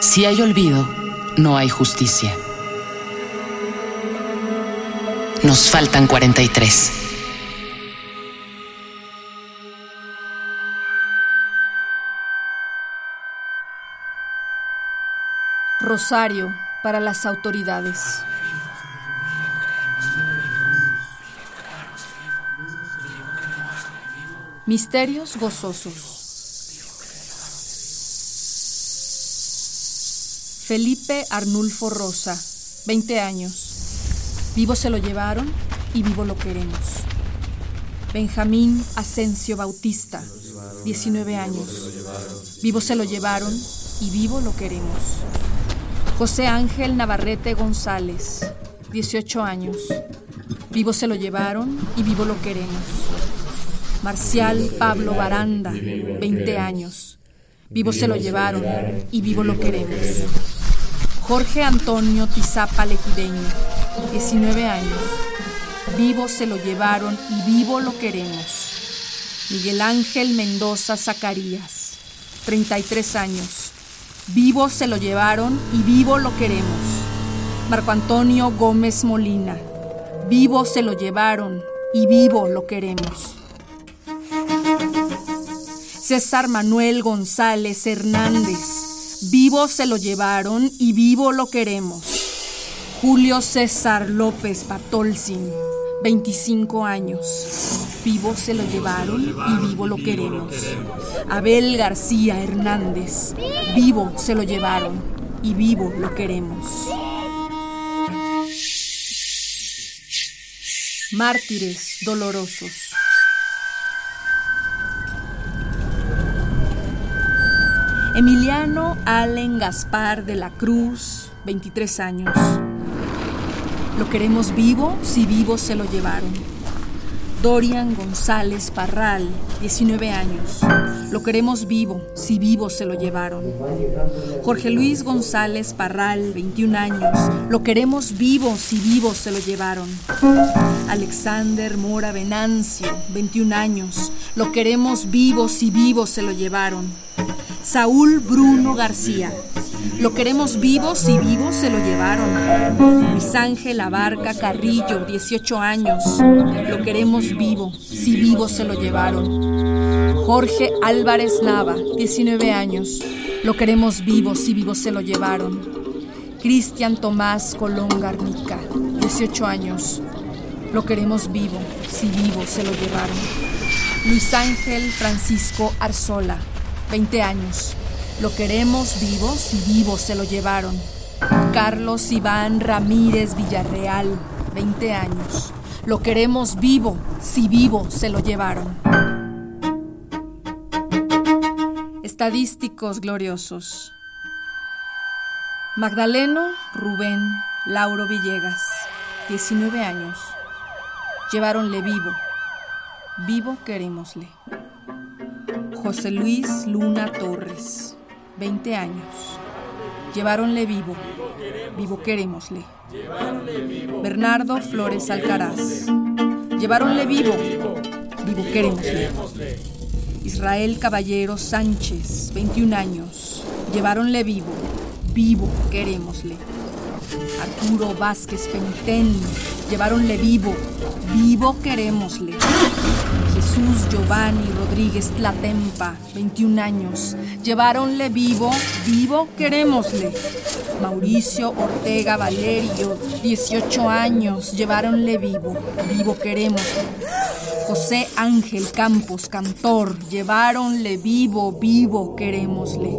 Si hay olvido, no hay justicia. Nos faltan 43. Rosario para las autoridades. Misterios gozosos. Felipe Arnulfo Rosa, 20 años. Vivo se lo llevaron y vivo lo queremos. Benjamín Asensio Bautista, 19 años. Vivo se lo llevaron y vivo lo queremos. José Ángel Navarrete González, 18 años. Vivo se lo llevaron y vivo lo queremos. Marcial Pablo Baranda, 20 años. Vivo se lo llevaron y vivo lo queremos. Jorge Antonio Tizapa Legideño, 19 años. Vivo se lo llevaron y vivo lo queremos. Miguel Ángel Mendoza Zacarías, 33 años. Vivo se lo llevaron y vivo lo queremos. Marco Antonio Gómez Molina. Vivo se lo llevaron y vivo lo queremos. César Manuel González Hernández. Vivo se lo llevaron y vivo lo queremos. Julio César López Patolzin, 25 años. Vivo se lo llevaron y vivo lo queremos. Abel García Hernández. Vivo se lo llevaron y vivo lo queremos. Mártires dolorosos. Emiliano Allen Gaspar de la Cruz, 23 años. Lo queremos vivo, si vivo se lo llevaron. Dorian González Parral, 19 años. Lo queremos vivo, si vivo se lo llevaron. Jorge Luis González Parral, 21 años. Lo queremos vivo, si vivo se lo llevaron. Alexander Mora Venancio, 21 años. Lo queremos vivo, si vivo se lo llevaron. Saúl Bruno García. Lo queremos vivo, si vivo se lo llevaron. Luis Ángel Abarca Carrillo, 18 años. Lo queremos vivo, si vivo se lo llevaron. Jorge Álvarez Nava, 19 años. Lo queremos vivo, si vivo se lo llevaron. Cristian Tomás Colón Garnica, 18 años. Lo queremos vivo, si vivo se lo llevaron. Luis Ángel Francisco Arzola, 20 años. Lo queremos vivo si vivo se lo llevaron. Carlos Iván Ramírez Villarreal, 20 años. Lo queremos vivo si vivo se lo llevaron. Estadísticos gloriosos. Magdaleno Rubén Lauro Villegas, 19 años. Lleváronle vivo. Vivo querémosle. José Luis Luna Torres, 20 años. Lleváronle vivo, vivo querémosle. Bernardo Flores Alcaraz. Lleváronle vivo, vivo querémosle. Israel Caballero Sánchez, 21 años. Lleváronle vivo, vivo querémosle. Arturo Vázquez Pentén. Lleváronle vivo, vivo querémosle. Jesús Giovanni Rodríguez Tlatempa, 21 años. Lleváronle vivo, vivo querémosle. Mauricio Ortega Valerio, 18 años. Lleváronle vivo, vivo querémosle. José Ángel Campos, cantor. Lleváronle vivo, vivo querémosle.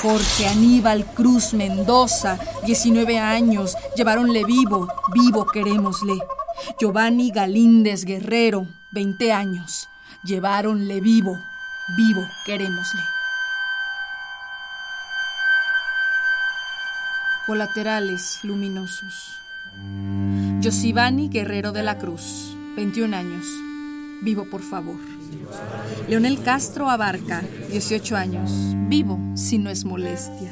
Jorge Aníbal Cruz Mendoza, 19 años. Lleváronle vivo, vivo querémosle. Giovanni Galíndez Guerrero, 20 años. Lleváronle vivo, vivo querémosle. Colaterales luminosos. Josivani Guerrero de la Cruz, 21 años. Vivo, por favor. Leonel Castro Abarca, 18 años. Vivo, si no es molestia.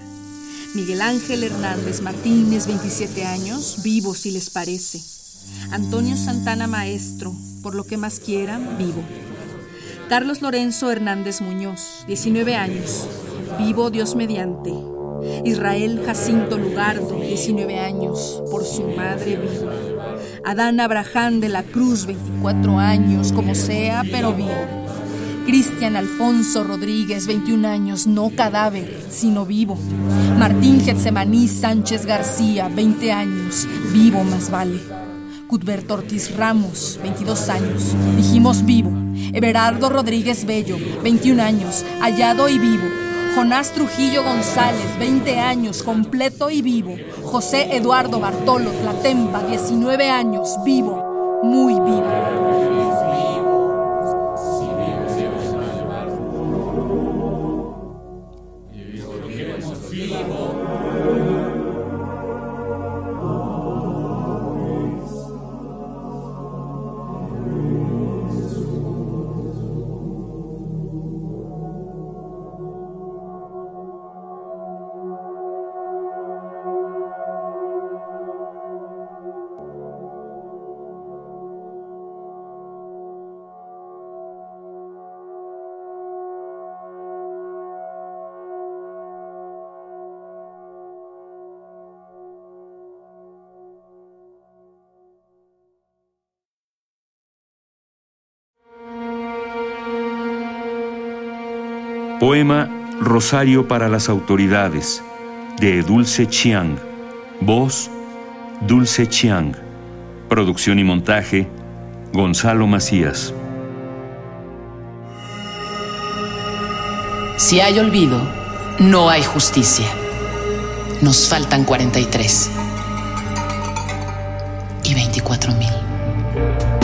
Miguel Ángel Hernández Martínez, 27 años. Vivo, si les parece. Antonio Santana Maestro, por lo que más quieran, vivo. Carlos Lorenzo Hernández Muñoz, 19 años. Vivo Dios mediante. Israel Jacinto Lugardo, 19 años, por su madre vivo. Adán Abraham de la Cruz, 24 años, como sea, pero vivo. Cristian Alfonso Rodríguez, 21 años, no cadáver, sino vivo. Martín Getsemaní Sánchez García, 20 años, vivo más vale. Cuthberto Ortiz Ramos, 22 años, dijimos vivo. Everardo Rodríguez Bello, 21 años, hallado y vivo. Jonás Trujillo González, 20 años, completo y vivo. José Eduardo Bartolo Tlatempa, 19 años, vivo, muy vivo. Poema Rosario para las autoridades de Dulce Chiang. Voz Dulce Chiang. Producción y montaje Gonzalo Macías. Si hay olvido, no hay justicia. Nos faltan 43 y 24 mil.